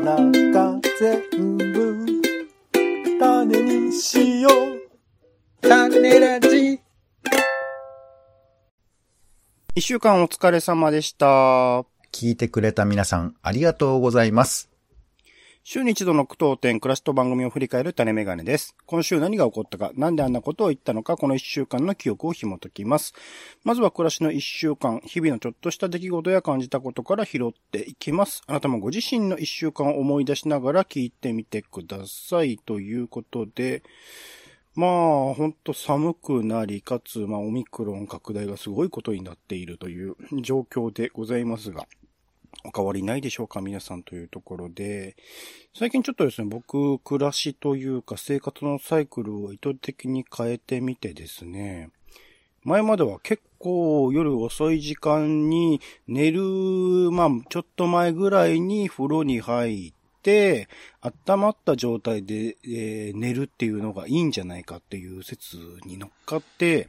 の中全部種にしよう。種ラジ。一週間お疲れ様でした。聞いてくれた皆さん、ありがとうございます。週に一度の苦闘点、暮らしと番組を振り返る種メガネです。今週何が起こったか、なんであんなことを言ったのか、この一週間の記憶を紐解きます。まずは暮らしの一週間、日々のちょっとした出来事や感じたことから拾っていきます。あなたもご自身の一週間を思い出しながら聞いてみてください。ということで、まあ、ほんと寒くなり、かつ、まあ、オミクロン拡大がすごいことになっているという状況でございますが、お変わりないでしょうか皆さんというところで、最近ちょっとですね、僕、暮らしというか生活のサイクルを意図的に変えてみてですね、前までは結構夜遅い時間に寝る、まあちょっと前ぐらいに風呂に入って、温まった状態で、えー寝るっていうのがいいんじゃないかっていう説に乗っかって、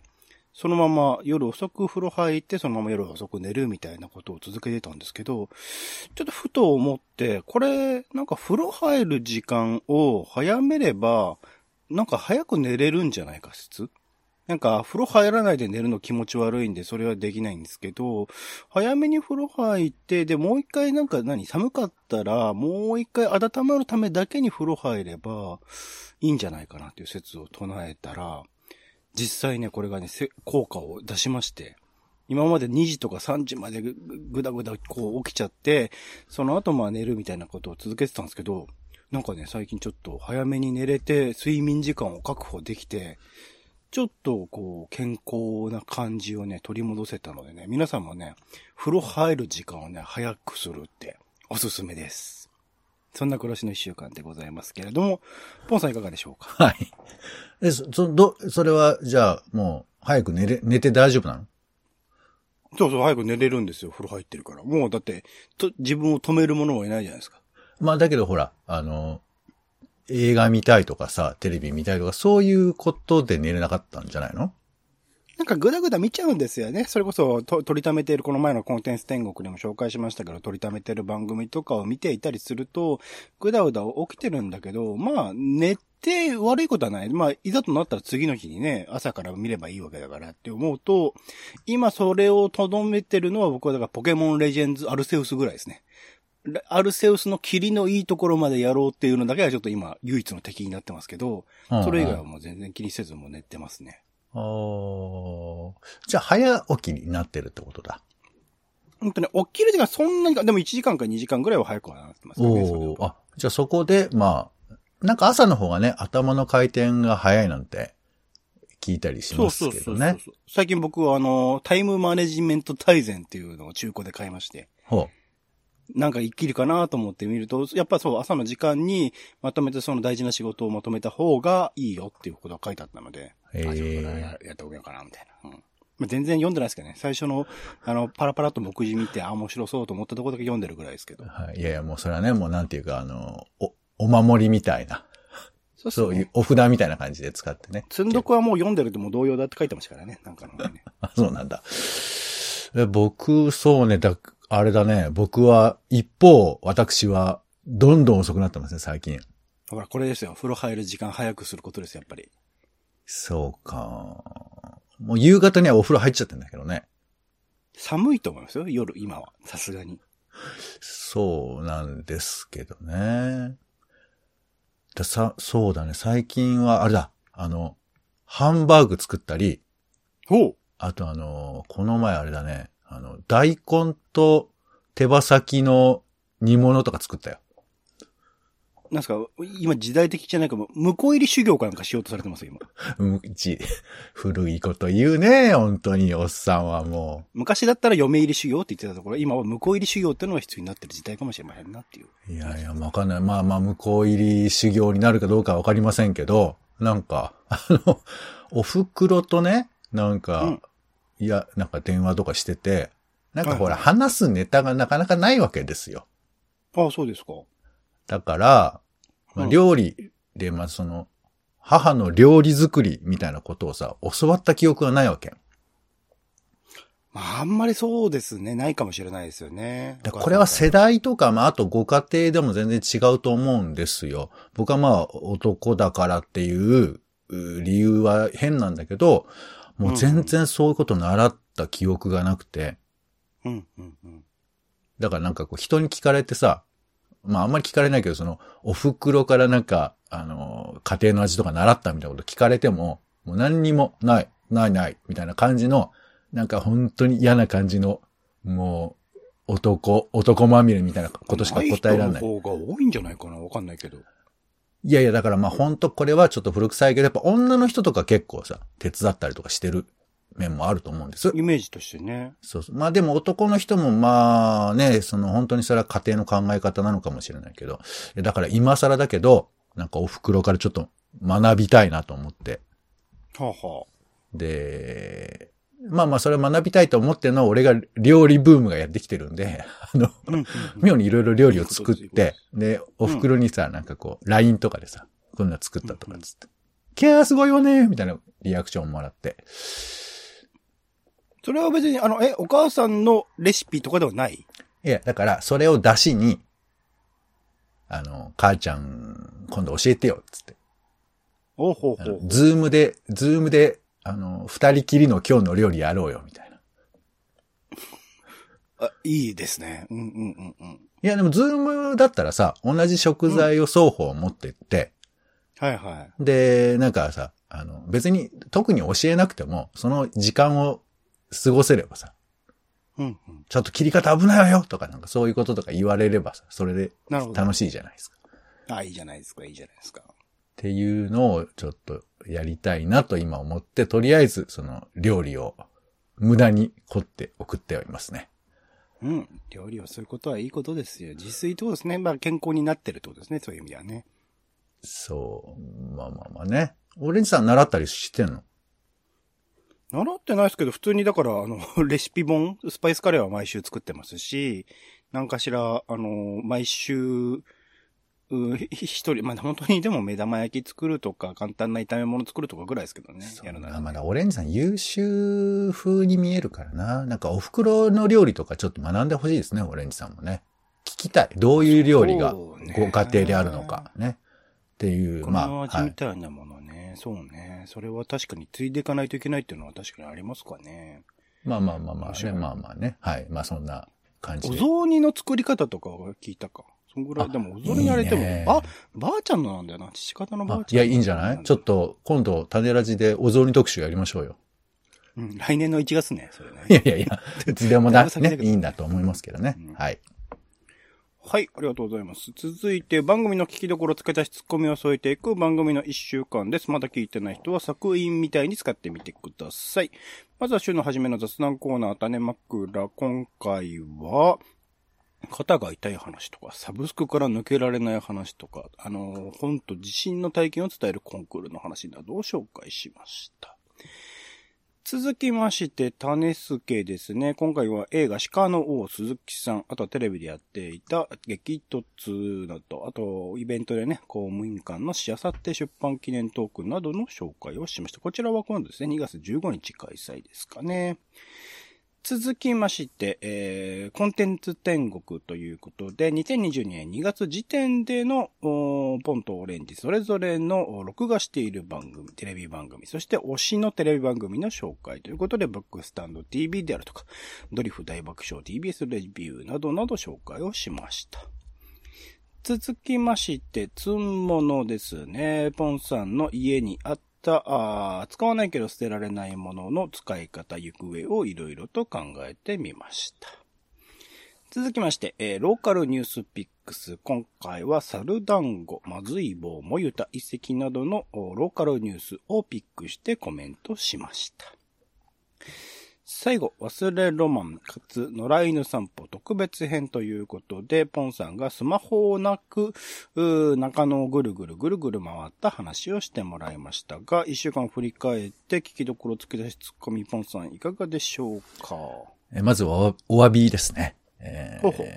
そのまま夜遅く風呂入って、そのまま夜遅く寝るみたいなことを続けてたんですけど、ちょっとふと思って、これ、なんか風呂入る時間を早めれば、なんか早く寝れるんじゃないか説なんか風呂入らないで寝るの気持ち悪いんで、それはできないんですけど、早めに風呂入って、で、もう一回なんか何寒かったら、もう一回温まるためだけに風呂入れば、いいんじゃないかなっていう説を唱えたら、実際ね、これがね、効果を出しまして、今まで2時とか3時までぐぐだぐだこう起きちゃって、その後まあ寝るみたいなことを続けてたんですけど、なんかね、最近ちょっと早めに寝れて、睡眠時間を確保できて、ちょっとこう、健康な感じをね、取り戻せたのでね、皆さんもね、風呂入る時間をね、早くするって、おすすめです。そんな暮らしの一週間でございますけれども、ポンさんいかがでしょうか？はい。え、そ、そ、ど、それは、じゃあ、もう、早く寝れ、寝て大丈夫なのそうそう、早く寝れるんですよ、風呂入ってるから。もうだって、と、自分を止めるものはいないじゃないですか。まあ、だけどほら、あの、映画見たいとかさ、テレビ見たいとか、そういうことで寝れなかったんじゃないの？なんかぐだぐだ見ちゃうんですよね。それこそと取りためている、この前のコンテンツ天国でも紹介しましたけど、取りためてる番組とかを見ていたりすると、ぐだぐだ起きてるんだけど、まあ、寝て悪いことはない。まあ、いざとなったら次の日にね、朝から見ればいいわけだからって思うと、今それを留めてるのは僕はだからポケモンレジェンズアルセウスぐらいですね。アルセウスの霧のいいところまでやろうっていうのだけはちょっと今唯一の敵になってますけど、それ以外はもう全然気にせずもう寝てますね。あーじゃあ、早起きになってるってことだ。本当ね、起きる時間そんなにか、でも1時間か2時間ぐらいは早くはなってますよね。おーあ、じゃあそこで、まあ、なんか朝の方がね、頭の回転が早いなんて聞いたりしそうますそうそうそうけどね。最近僕はあの、タイムマネジメント大全っていうのを中古で買いまして、ほなんか生きるかなと思ってみると、やっぱそう、朝の時間にまとめてその大事な仕事をまとめた方がいいよっていうことが書いてあったので、へーあじゃあこれはややっておけようかな、みたいな。うんまあ、全然読んでないですけどね。最初の、あの、パラパラっと目次見て、あ、面白そうと思ったところだけ読んでるぐらいですけどう。。はい。いやいや、もうそれはね、もうなんていうか、あの、お、お守りみたいな、そうそういうお札みたいな感じで使ってね。積んどくはもう読んでるともう同様だって書いてましたからね。なんかのね。あ、そうなんだ。え僕、そうね、だ、あれだね、僕は、一方、私は、どんどん遅くなってますね、最近。ほら、これですよ。風呂入る時間早くすることですよ、やっぱり。そうか。もう夕方にはお風呂入っちゃってんだけどね。寒いと思いますよ、夜、今は。さすがに。そうなんですけどね。ださ、そうだね、最近は、あれだ、あの、ハンバーグ作ったり、ほうあとあの、この前あれだね、あの、大根と手羽先の煮物とか作ったよ。なんすか、今時代的じゃないかも、向こう入り修行かなんかしようとされてますよ、今。うん、ち、古いこと言うね、本当に、おっさんはも昔だったら嫁入り修行って言ってたところ、今は向こう入り修行ってのが必要になってる時代かもしれませんなっていう。う。いやいや、わかんない。まあまあ、向こう入り修行になるかどうかわかりませんけど、なんか、あの、お袋とね、なんか、うんいや、なんか電話とかしてて、なんかほら、はいはい話すネタがなかなかないわけですよ。ああ、そうですか。だから、まあ、うん料理で、まあその、母の料理作りみたいなことをさ、教わった記憶がないわけ。まあ、あんまりそうですね。ないかもしれないですよね。これは世代とか、まあ、あとご家庭でも全然違うと思うんですよ。僕はまあ、男だからっていうう理由は変なんだけど、もう全然そういうこと習った記憶がなくて、うん、うん、うん。だからなんかこう人に聞かれてさ、まああんまり聞かれないけど、その、お袋からなんか、あの、家庭の味とか習ったみたいなこと聞かれても、もう何にもない、ないない、みたいな感じの、なんか本当に嫌な感じの、もう、男、男まみれみたいなことしか答えられない。人の方が多いんじゃないかなわかんないけど。いやいや、だからまあ本当これはちょっと古臭いけど、やっぱ女の人とか結構さ、手伝ったりとかしてる面もあると思うんです。イメージとしてね。そうそう。まあでも男の人もまあね、その本当にそれは家庭の考え方なのかもしれないけど、だから今更だけど、なんかお袋からちょっと学びたいなと思って。はあ、はで、まあまあそれ学びたいと思ってるのは俺が料理ブームがやってきてるんで、あの、あ。うんうんうん妙にいろいろ料理を作って、で、お袋にさ、なんかこう、LINE とかでさ、こんなの作ったとかっつって、キャーすごいわねみたいなリアクションもらって。それは別に、あの、え、お母さんのレシピとかではない？いや、だから、それをダシに、あの、母ちゃん、今度教えてよ、つって。おほうほう。ズームで、ズームで、あの、二人きりの今日の料理やろうよ、みたいな。あ、いいですね。うんうんうんうん。いや、でも、ズームだったらさ、同じ食材を双方持ってって、はいはい。で、なんかさ、あの、別に特に教えなくても、その時間を過ごせればさ、うんうん。ちょっと切り方危ないわよとか、なんかそういうこととか言われればさ、それで。楽しいじゃないですか。あ、いいじゃないですか、いいじゃないですか。っていうのをちょっとやりたいなと今思って、とりあえずその料理を無駄に凝って送ってはいますね。うん。料理をすることはいいことですよ。自炊ってことですね。まあ健康になってるってことですね。そういう意味ではね。そう、まあまあまあね。オレンジさん習ったりしてんの？習ってないですけど、普通にだから、あの、レシピ本、スパイスカレーは毎週作ってますし、なんかしら、あの、毎週、うひ一人、まあ本当にでも目玉焼き作るとか、簡単な炒め物作るとかぐらいですけどね。やるなら。あまだオレンジさん優秀風に見えるからな。なんかお袋の料理とかちょっと学んでほしいですね、オレンジさんもね。聞きたい。どういう料理がご家庭であるのかね。っていう、こまあ、の味みはい。たいなものね、そうね。それは確かに継いでいかないといけないっていうのは確かにありますかね。まあまあまあまあね、まあまあね。はい。まあそんな感じおで。雑煮の作り方とかは聞いたか。そんぐらい、あでもお雑煮やれても、いいねあ、ばあちゃんのなんだよな。父方のばあちゃん。あいや、いいんじゃない？ちょっ。と、今度、種ラジでお雑煮特集やりましょうよ。うん、来年の1月ね、それね。いやいやいや、いつでもだだいぶ、先だけね、どいいんだと思いますけどねうん。はい。はい、ありがとうございます。続いて、番組の聞きどころ付け足しツッコミを添えていく番組の1週間です。まだ聞いてない人は作品みたいに使ってみてください。まずは週の初めの雑談コーナー、種枕。今回は、肩が痛い話とか、サブスクから抜けられない話とか、あの、本と地震の体験を伝えるコンクールの話などを紹介しました？続きまして、種助ですね。今回は映画鹿の王鈴木さん、あとはテレビでやっていた激突など、あとイベントでね、公務員間のしあさって出版記念トークなどの紹介をしました。こちらは今度ですね、2月15日開催ですかね。続きまして、えー、コンテンツ天国ということで、2022年2月時点での、ポンとオレンジ、それぞれの録画している番組、テレビ番組、そして推しのテレビ番組の紹介ということで、ブックスタンド TV であるとか、ドリフ大爆笑 TBS レビューなどなど紹介をしました。続きまして、つんものですね。ポンさんの家にあった、あ使わないけど捨てられないものの使い方、行方をいろいろと考えてみました。続きまして、えーローカルニュースピックス。今回はサルダンゴ、まずい棒、もゆた、遺跡などのローカルニュースをピックしてコメントしました。最後、忘れロマン、かつ、野良犬散歩特別編ということで、ポンさんがスマホをなく、中野をぐるぐるぐるぐる回った話をしてもらいましたが、一週間振り返って聞きどころつけ出しツッコミポンさんいかがでしょうかえまずはおお詫びですね。えーほうほう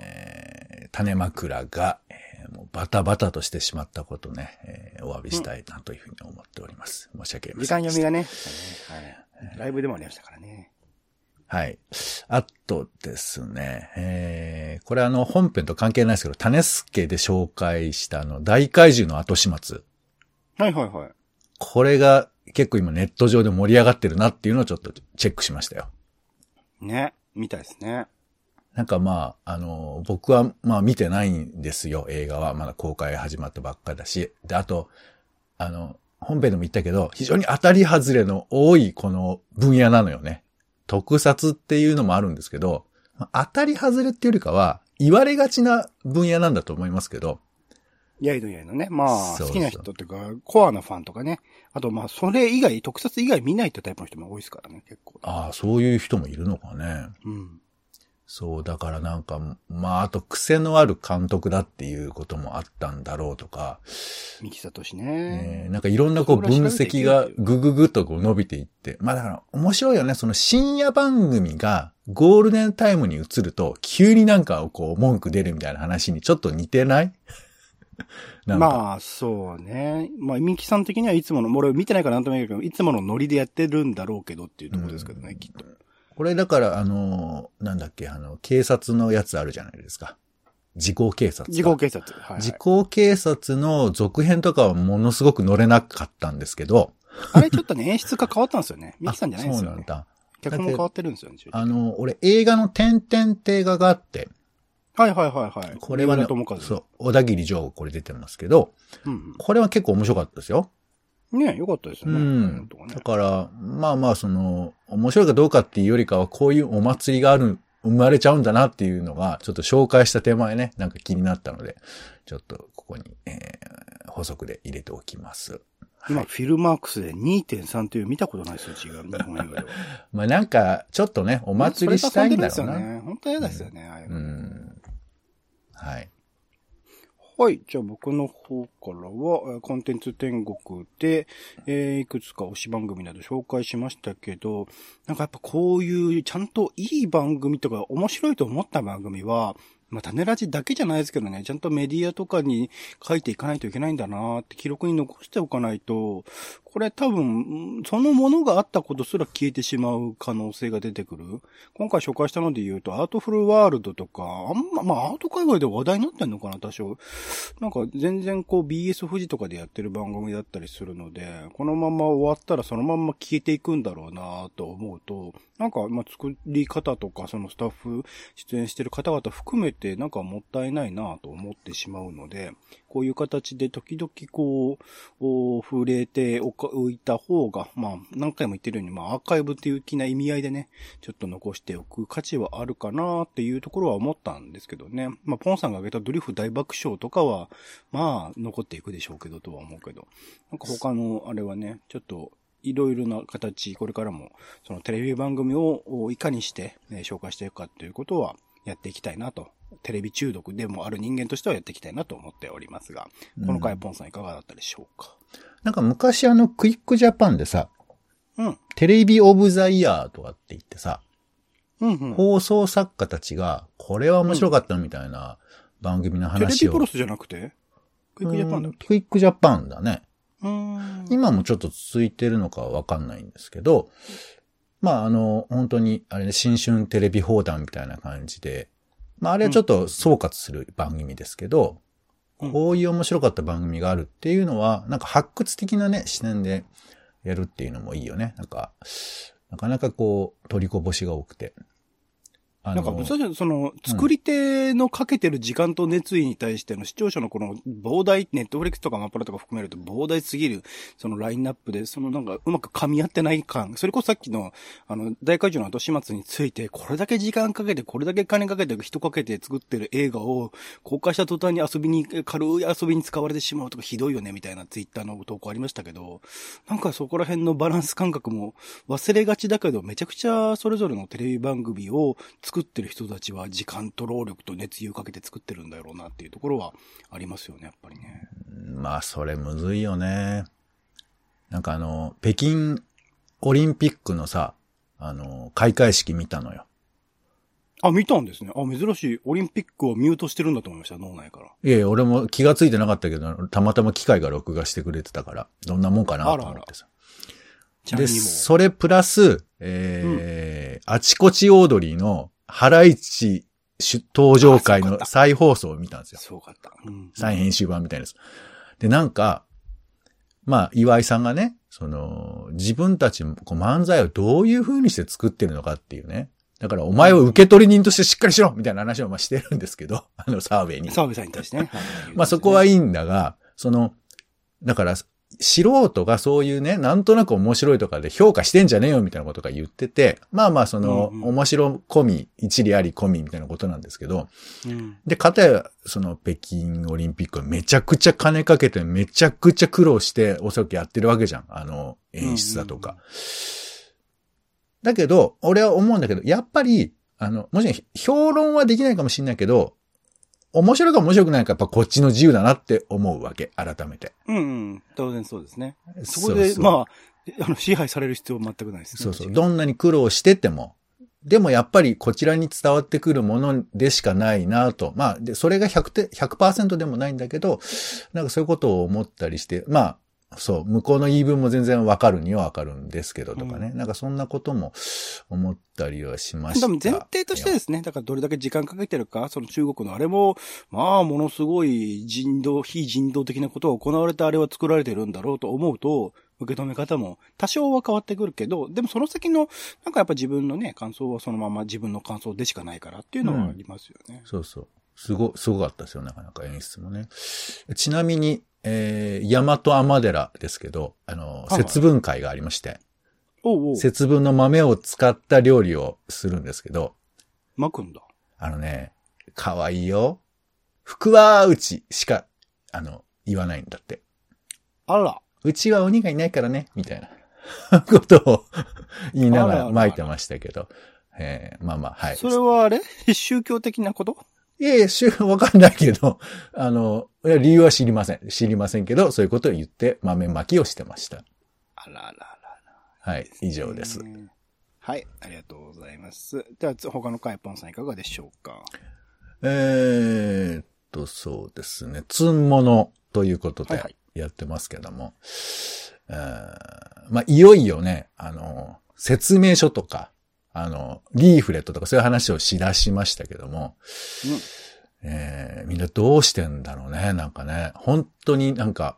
種枕が、えーもうバタバタとしてしまったことね、えーお詫びしたいなというふうに思っております。申し訳ありませんでした。間読みがね、はい。ライブでもありましたからね。はい。あとですね、えー、これあの本編と関係ないですけど、種助で紹介したあの大怪獣の後始末。はいはいはい。これが結構今ネット上で盛り上がってるなっていうのをちょっとチェックしましたよ。ね。みたいですね。なんかまあ、あの、僕はまあ見てないんですよ、映画は。まだ公開始まったばっかだし。で、あと、あの、本編でも言ったけど、非常に当たり外れの多いこの分野なのよね。特撮っていうのもあるんですけど、当たり外れっていうよりかは、言われがちな分野なんだと思いますけど、やいのやいのね。まあ、好きな人っていうか、コアなファンとかね。あとまあ、それ以外、特撮以外見ないってタイプの人も多いですからね、結構。ああ、そういう人もいるのかね。うん。そう、だからなんか、まあ、あと癖のある監督だっていうこともあったんだろうとか、三木聡ねね。なんかいろんなこう分析がぐぐぐっとこう伸びていって、まあだから面白いよね。その深夜番組がゴールデンタイムに移ると、急になんかこう文句出るみたいな話にちょっと似てない？まあ、そうね。まあ、三木さん的にはいつもの、俺見てないからなんとも言えないけど、いつものノリでやってるんだろうけどっていうところですけどね、うんきっと。これだからあの、なんだっけ、あの、警察のやつあるじゃないですか。時効警察か。時効警察。はい、はい。時効警察の続編とかはものすごく乗れなかったんですけど。あれちょっとね、演出が変わったんですよね。三木さんじゃないんですよ、ね。そうなんだ。脚本変わってるんですよね。あの、俺映画の点々って映画があって、はいはいはいはい。これはねそう、小田切城これ出てますけど、うんこれは結構面白かったですよ。うん。ねよかったですね。んとか。ねだから、まあまあ、その、面白いかどうかっていうよりかは、こういうお祭りがある、生まれちゃうんだなっていうのが、ちょっと紹介した手前ね、なんか気になったので、ちょっとここに、えー、補足で入れておきます。今、フィルマークスで2.3という見たことない数値が日本映画では。まあなんか、ちょっとね、お祭りしたいんだろうな。それですよね。本当は嫌ですよね。ああいううのん。はい。はい。じゃあ僕の方からは、コンテンツ天国で、えーいくつか推し番組など紹介しましたけど、なんかやっぱこういうちゃんといい番組とか面白いと思った番組は、まあ、種ラジだけじゃないですけどね、ちゃんとメディアとかに書いていかないといけないんだなって記録に残しておかないと、これ多分、そのものがあったことすら消えてしまう可能性が出てくる。今回紹介したので言うと、アートフルワールドとか、あんま、まあ、アート界隈で話題になってんのかな、多少。なんか全然こう BS 富士とかでやってる番組だったりするので、このまま終わったらそのまんま消えていくんだろうなと思うと、なんかま作り方とかそのスタッフ出演してる方々含めてなんかもったいないなと思ってしまうので、こういう形で時々こう、触れておかおいた方が、まあ何回も言ってるように、まあアーカイブっていう気な意味合いでね、ちょっと残しておく価値はあるかなっていうところは思ったんですけどね。まあポンさんが挙げたドリフ大爆笑とかは、まあ残っていくでしょうけどとは思うけど、なんか他のあれはね、ちょっといろいろな形、これからもそのテレビ番組をいかにして、ね、紹介していくかっていうことはやっていきたいなと。テレビ中毒でもある人間としてはやっていきたいなと思っておりますが、この回ポンさんいかがだったでしょうか？なんか昔あの、クイックジャパンでさ、うん。テレビオブザイヤーとかって言ってさ、うんうん。放送作家たちが、これは面白かったみたいな番組のテレ話を。ビプロスじゃなくて？クイックジャパンだっけ？うんクイックジャパンだね。うーん。今もちょっと続いてるのかはわかんないんですけど、まああの、本当に、あれね、新春テレビ放談みたいな感じで、まああれはちょっと総括する番組ですけど、うんこういう面白かった番組があるっていうのは、なんか発掘的なね、視点でやるっていうのもいいよね。なんか、なかなかこう、取りこぼしが多くて。なんか、それその、作り手のかけてる時間と熱意に対しての視聴者のこの膨大、ネットフリックスとかマップラとか含めると膨大すぎる、そのラインナップで、そのなんかうまく噛み合ってない感、それこそさっきの、あの、大会場の後始末について、これだけ時間かけて、これだけ金かけて、人かけて作ってる映画を、公開した途端に遊びに、軽い遊びに使われてしまうとかひどいよね、みたいなツイッターの投稿ありましたけど、なんかそこら辺のバランス感覚も忘れがちだけど、めちゃくちゃそれぞれのテレビ番組を作ってる人たちは時間と労力と熱意をかけて作ってるんだろうなっていうところはありますよね、やっぱりね。まあ、それむずいよね。なんかあの、北京オリンピックのさ、あの、開会式見たのよ。あ、見たんですね。あ、珍しい。オリンピックをミュートしてるんだと思いました、脳内から。いやいや、俺も気がついてなかったけど、たまたま機械が録画してくれてたから、どんなもんかなと思ってさ。で、ちなみにも。それプラス、えーあちこちオードリーのハライチ出登場会の再放送を見たんですよ。すごかった。うん。再編集版みたいです。で、なんか、まあ、岩井さんがね、その、自分たちもこう漫才をどういう風にして作ってるのかっていうね。だから、お前を受け取り人としてしっかりしろみたいな話をまあしてるんですけど、あの、澤部に。澤部さんに対してね。はいまあそこはいいんだが、その、だから、素人がそういうね、なんとなく面白いとかで評価してんじゃねえよみたいなことが言ってて、まあまあその、うんうん面白込み、一理あり込みみたいなことなんですけど、うん。で、かたや、その北京オリンピックはめちゃくちゃ金かけて、めちゃくちゃ苦労して、おそらくやってるわけじゃん。あの、演出だとか。うんうんだけど、俺は思うんだけど、やっぱり、あの、もちろん評論はできないかもしれないけど、面白いか面白くないかやっぱこっちの自由だなって思うわけ、改めて。うんうん。当然そうですね。そこで、そうそうまあ、あの、支配される必要は全くないですね。そうそう。どんなに苦労してても、でもやっぱりこちらに伝わってくるものでしかないなと。まあ、で、それが100て、100%でもないんだけど、なんかそういうことを思ったりして、まあ、そう、向こうの言い分も全然わかるにはわかるんですけどとかね。うなんかそんなことも思ったりはしました。でも前提としてですね、だからどれだけ時間かけてるか、その中国のあれも、まあ、ものすごい人道、非人道的なことが行われてあれは作られてるんだろうと思うと、受け止め方も多少は変わってくるけど、でもその先の、なんかやっぱ自分のね、感想はそのまま自分の感想でしかないからっていうのはありますよね。そうそう。すご、すごかったですよ、なかなか演出もね。ちなみに、えー、大和天寺ですけど、あの、はい節分会がありまして、おうおう、節分の豆を使った料理をするんですけど、巻くんだ。あのね、かわいいよ。福は内しか、あの、言わないんだって。あら。うちは鬼がいないからね、みたいな ことを言いながら巻いてましたけど。えーまあまあ、はい。それはあれ？宗教的なこと？いやいや、しゅ わかんないけど、あの、いや理由は知りません。知りませんけど、そういうことを言って豆巻きをしてました。あらあらあら。はい、以上です。ねはい、ありがとうございます。では、つ他のカイポンさんいかがでしょうか？えーっと、そうですね。つんものということではいはいやってますけども。えーまあ、いよいよね、あの、説明書とか、あの、リーフレットとかそういう話をしだしましたけども、えーみんなどうしてんだろうね、なんかね。本当になんか、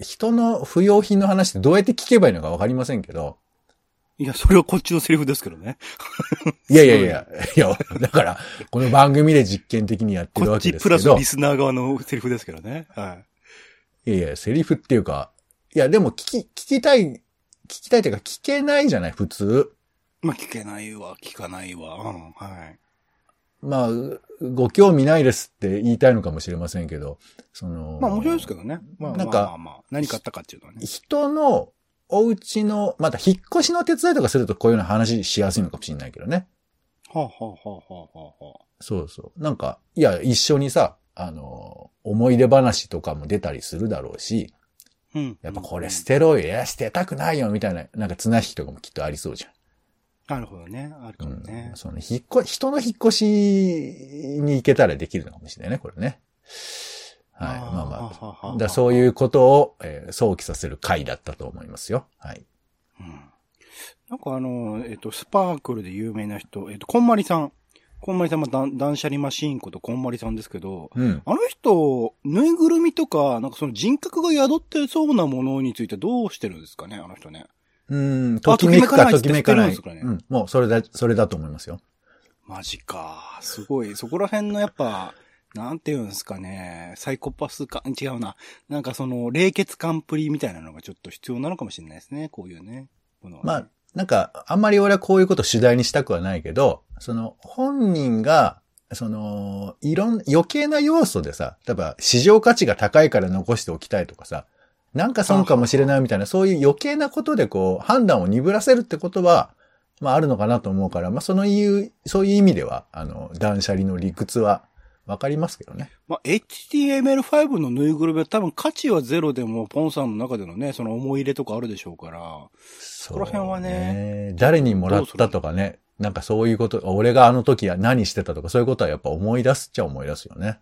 人の不要品の話ってどうやって聞けばいいのかわかりませんけど、いや、それはこっちのセリフですけどね。いやいやいや、いや、だから、この番組で実験的にやってるわけこっちですけど。プラスリスナー側のセリフですけどね。はいやいや、セリフっていうか、いや、でも聞き、聞きたい、聞きたいというか聞けないじゃない、普通。い。まあ、聞けないわ、聞かないわ。うん、はい。まあ、ご興味ないですって言いたいのかもしれませんけど、その、まあ、面白いですけどね。まあ、なんかまあまあまあ、何買ったかっていうのはね。人のお家の、また引っ越しの手伝いとかするとこういうの話しやすいのかもしれないけどね。はあ、はあはあはあはあはあ、そうそう。なんか、いや、一緒にさ、あの、思い出話とかも出たりするだろうし、うん。やっぱこれ捨てろよ、いや、捨てたくないよ、みたいな、なんか綱引きとかもきっとありそうじゃん。なるほどね。あるかもねうん、。その引っ越、人の引っ越しに行けたらできるのかもしれないね、これね。はい。あーまあまあ。だそういうことを、えー想起させる回だったと思いますよ。はい。うんなんかあの、えっ、と、スパークルで有名な人、えっ、と、こんまりさん。こんまりさんは断断捨離マシーンことこんまりさんですけど、うん。あの人、ぬいぐるみとか、なんかその人格が宿ってそうなものについてどうしてるんですかね、あの人ね。うん、ときめくかととききめかないうん、もうそれだ、それだと思いますよ。マジか。すごい。そこら辺のやっぱ、なんていうんですかね、サイコパス感、違うな。なんかその、冷血感プリみたいなのがちょっと必要なのかもしれないですね、こういうね。ものまあ、なんか、あんまり俺はこういうことを主題にしたくはないけど、その、本人が、その、いろん、余計な要素でさ、例えば、市場価値が高いから残しておきたいとかさ、なんか損かもしれないみたいな、そういう余計なことでこう、判断を鈍らせるってことは、まああるのかなと思うから、まあそのいう、そういう意味では、あの、断捨離の理屈はわかりますけどね。まあ、HTML5 のぬいぐるみは多分価値はゼロでも、ポンさんの中でのね、その思い入れとかあるでしょうから。そこら辺はね誰にもらったとかね、なんかそういうこと、俺があの時は何してたとか、そういうことはやっぱ思い出すっちゃ思い出すよね。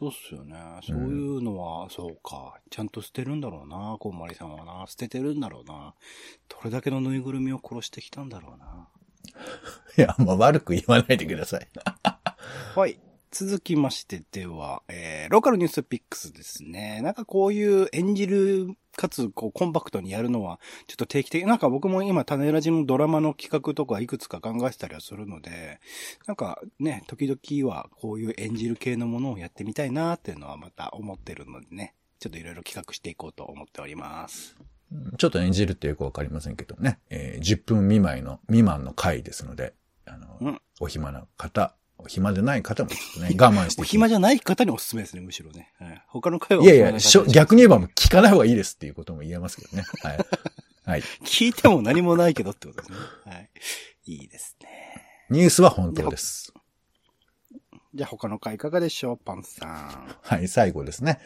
そうっすよね。そういうのは、そうか。ちゃんと捨てるんだろうな、こんまりさんはな。捨ててるんだろうな。どれだけのぬいぐるみを殺してきたんだろうな。いや、まあ悪く言わないでください。はい。続きましてでは、えー、ローカルニュースピックスですね。なんかこういう演じる、かつ、こう、コンパクトにやるのは、ちょっと定期的、なんか僕も今、種ラジのドラマの企画とかいくつか考えてたりはするので、なんかね、時々はこういう演じる系のものをやってみたいなっていうのはまた思ってるのでね、ちょっといろいろ企画していこうと思っております。ちょっと演じるってよくわかりませんけどね。えー10分未満の、未満の回ですので、あの、うんお暇な方、お暇でない方もちょっとね、我慢してお暇じゃない方におすすめですね、むしろね。はい、他の回はいやいや、逆に言えばもう聞かない方がいいですっていうことも言えますけどね。はい。はい。聞いても何もないけどってことですね。はい。いいですね。ニュースは本当です。じゃあ他の回いかがでしょう、パンさん。はい、最後ですね。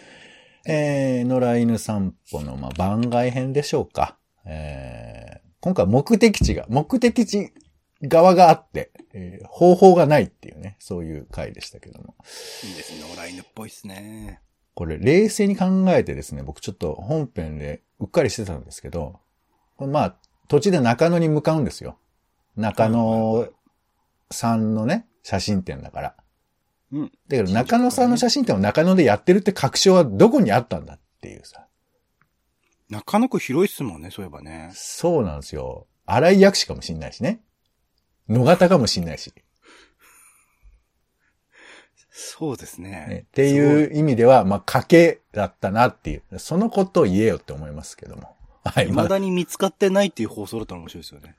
えー、野良犬散歩の、まあ、番外編でしょうか。えー、今回目的地が、目的地側があって、えー方法がないっていうね、そういう回でしたけども。いいですね、野良犬っぽいですね。これ、冷静に考えてですね、僕ちょっと本編でうっかりしてたんですけど、これまあ、土地で中野に向かうんですよ。中野さんのね、写真展だから。うん。だけど中野さんの写真展を中野でやってるって確証はどこにあったんだっていうさ。中野区広いっすもんね、そういえばね。そうなんですよ。荒井薬師かもしんないしね。野方かもしんないし。そうですねね。っていう意味では、まあ、賭けだったなっていう。そのことを言えよって思いますけども。はい、未だに見つかってないっていう放送だったら面白いですよね。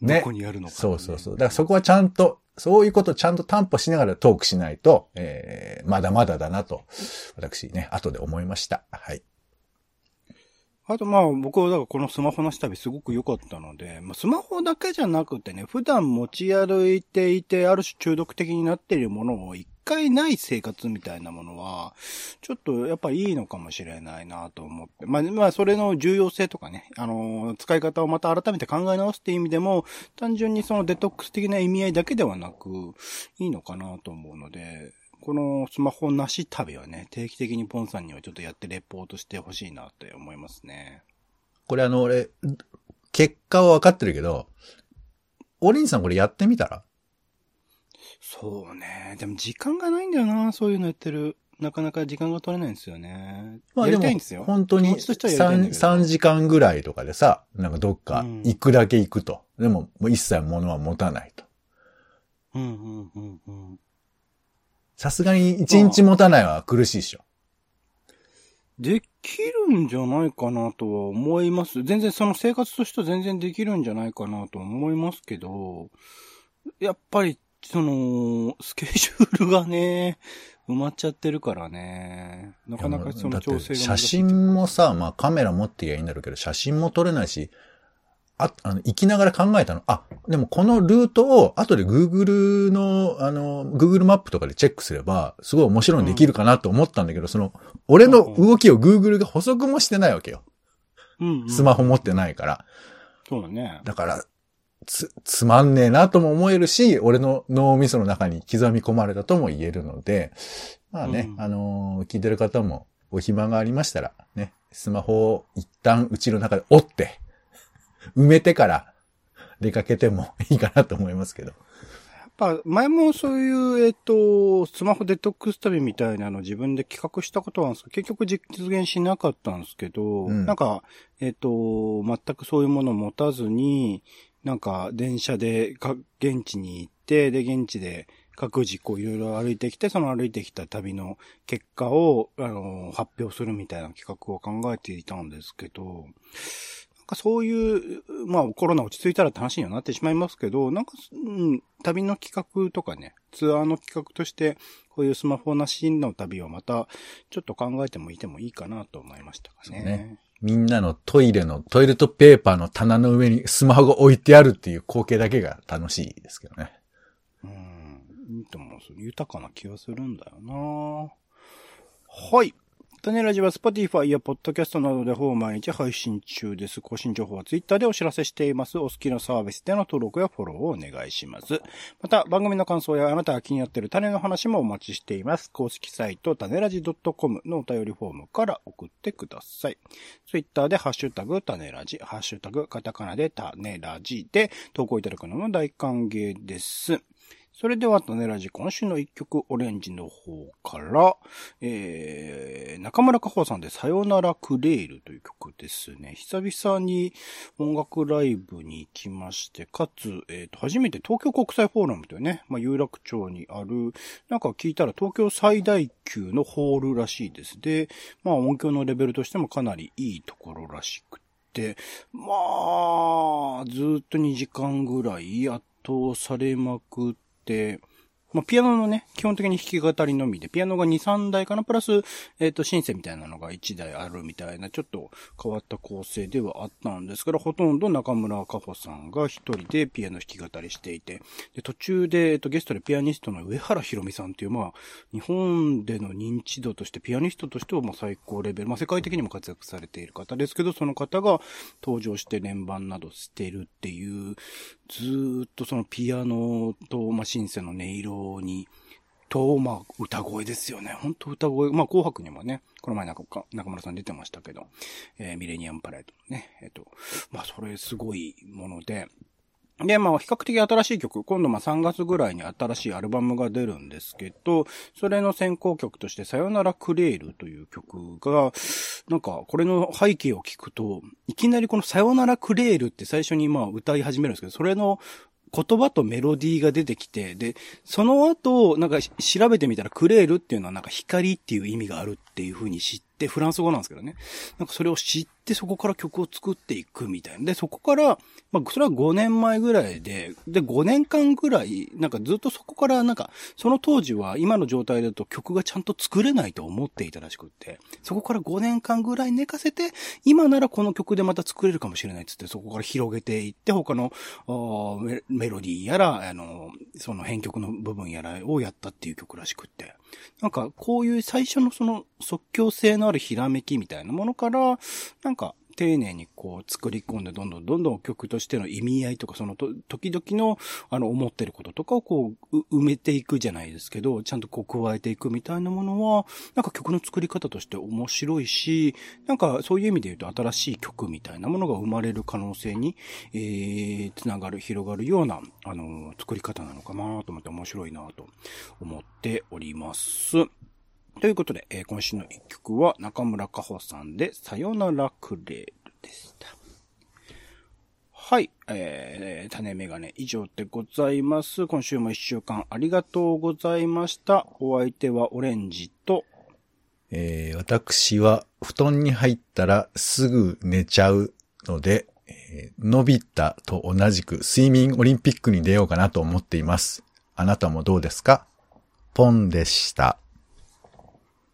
ねどこにあるのか、そうそうそう。だからそこはちゃんと、そういうことをちゃんと担保しながらトークしないと、えー、まだまだだなと、私ね、後で思いました。はい。あとまあ僕はだからこのスマホの下旅すごく良かったので、まあ、スマホだけじゃなくてね、普段持ち歩いていてある種中毒的になっているものを一回ない生活みたいなものは、ちょっとやっぱいいのかもしれないなと思って。まあ、まあそれの重要性とかね、あのー使い方をまた改めて考え直すっていう意味でも、単純にそのデトックス的な意味合いだけではなく、いいのかなと思うので、このスマホなし旅はね、定期的にポンさんにはちょっとやってレポートしてほしいなって思いますね。これあの、俺、結果は分かってるけど、オリンさんこれやってみたら？そうね。でも時間がないんだよな、そういうのやってる。なかなか時間が取れないんですよね。やりたいんですよ。本当に気持ちとしてはやりたいんだ3、けど3時間ぐらいとかでさ、なんかどっかうん行くだけ行くと。でも、もう一切物は持たないと。うんうんうんうん。さすがに1日持たないは苦しいでしょ。できるんじゃないかなとは思います。全然その生活としては全然できるんじゃないかなと思いますけど、やっぱり、その、スケジュールがね、埋まっちゃってるからね。なかなかその調整が写真もさ、まあカメラ持ってりゃいいんだろうけど、写真も撮れないし、あ、あの、行きながら考えたの。あ、でもこのルートを後で Google の、あの、Google マップとかでチェックすれば、すごい面白いのできるかなと思ったんだけど、その、俺の動きを Google が補足もしてないわけよ。うんうんスマホ持ってないから。そうだね。だから、つ、つまんねえなとも思えるし、俺の脳みその中に刻み込まれたとも言えるので、まあね、うんあのー聞いてる方もお暇がありましたら、ね、スマホを一旦うちの中で折って、埋めてから出かけてもいいかなと思いますけど。やっぱ、前もそういう、えっ、と、スマホデトックス旅みたいなの自分で企画したことはあるんですけど、結局実現しなかったんですけど、うんなんか、えっ、と、全くそういうものを持たずに、なんか、電車でか、現地に行って、で、現地で各自こういろいろ歩いてきて、その歩いてきた旅の結果を、あの、発表するみたいな企画を考えていたんですけど、かそういう、まあコロナ落ち着いたらって話にはなってしまいますけど、なんか、うん、旅の企画とかね、ツアーの企画として、こういうスマホなしの旅をまた、ちょっと考えてもいてもいいかなと思いましたかね。ねみんなのトイレの、トイレットペーパーの棚の上にスマホが置いてあるっていう光景だけが楽しいですけどね。うん、いいと思う。豊かな気がするんだよなはい。種ラジは Spotify や Podcast などでほぼ毎日配信中です。更新情報は Twitter でお知らせしています。お好きなサービスでの登録やフォローをお願いします。また、番組の感想やあなたが気になっている種の話もお待ちしています。公式サイト、種ラジ .com のお便りフォームから送ってください。Twitter でハッシュタグ、種ラジ、ハッシュタグ、カタカナで種ラジで投稿いただくのも大歓迎です。それでは、種ラジ、今週の一曲、オレンジの方から、えー、中村佳穂さんで、さよならクレールという曲ですね。久々に音楽ライブに行きまして、かつ、えっ、と、初めて東京国際フォーラムというね、まあ、有楽町にある、なんか聞いたら東京最大級のホールらしいです。で、まあ、音響のレベルとしてもかなりいいところらしくて、まあ、ずっと2時間ぐらい圧倒されまくってて、まあ、ピアノのね、基本的に弾き語りのみで、ピアノが2、3台かな、プラス、えっ、と、シンセみたいなのが1台あるみたいな、ちょっと変わった構成ではあったんですけど、ほとんど中村佳穂さんが一人でピアノ弾き語りしていて、で、途中で、えっ、と、ゲストでピアニストの上原ひろみさんっていう、まあ、日本での認知度として、ピアニストとしては、まあ、最高レベル、まあ、世界的にも活躍されている方ですけど、その方が登場して連番などしてるっていう、ずっとそのピアノと、まあ、シンセの音色当に、と、まあ、歌声ですよね。本当歌声。まあ、紅白にもね、この前中中村さん出てましたけど、えーミレニアムパレードね、えっ、と、まあ、それすごいもので、で、まあ、比較的新しい曲、今度まあ3月ぐらいに新しいアルバムが出るんですけど、それの先行曲として、さよならクレールという曲が、なんか、これの背景を聞くと、いきなりこのさよならクレールって最初にまあ歌い始めるんですけど、それの言葉とメロディーが出てきて、で、その後、なんか調べてみたらクレールっていうのはなんか光っていう意味があるっていう風に知って、フランス語なんですけどね。なんかそれを知ってそこから曲を作っていくみたいな。で、そこから、まあ、それは5年前ぐらいで、で、5年間ぐらい、なんかずっとそこから、なんか、その当時は今の状態だと曲がちゃんと作れないと思っていたらしくって、そこから5年間ぐらい寝かせて、今ならこの曲でまた作れるかもしれないっつって、そこから広げていって、他の、メロディーやら、あの、その編曲の部分やらをやったっていう曲らしくって。なんか、こういう最初のその即興性のあるひらめきみたいなものから、なんか、丁寧にこう作り込んで、どんどんどんどん曲としての意味合いとか、そのと時々の、あの、思ってることとかをこう、埋めていくじゃないですけど、ちゃんとこう加えていくみたいなものは、なんか曲の作り方として面白いし、なんかそういう意味で言うと新しい曲みたいなものが生まれる可能性に、えー、つながる、広がるような、あの、作り方なのかなと思って面白いなと思っております。ということで、えー今週の一曲は中村佳穂さんで、さよならクレールでした。はい、えー、種メガネ以上でございます。今週も一週間ありがとうございました。お相手はオレンジと、えー私は布団に入ったらすぐ寝ちゃうので、えーのび太と同じく睡眠オリンピックに出ようかなと思っています。あなたもどうですか？ポンでした。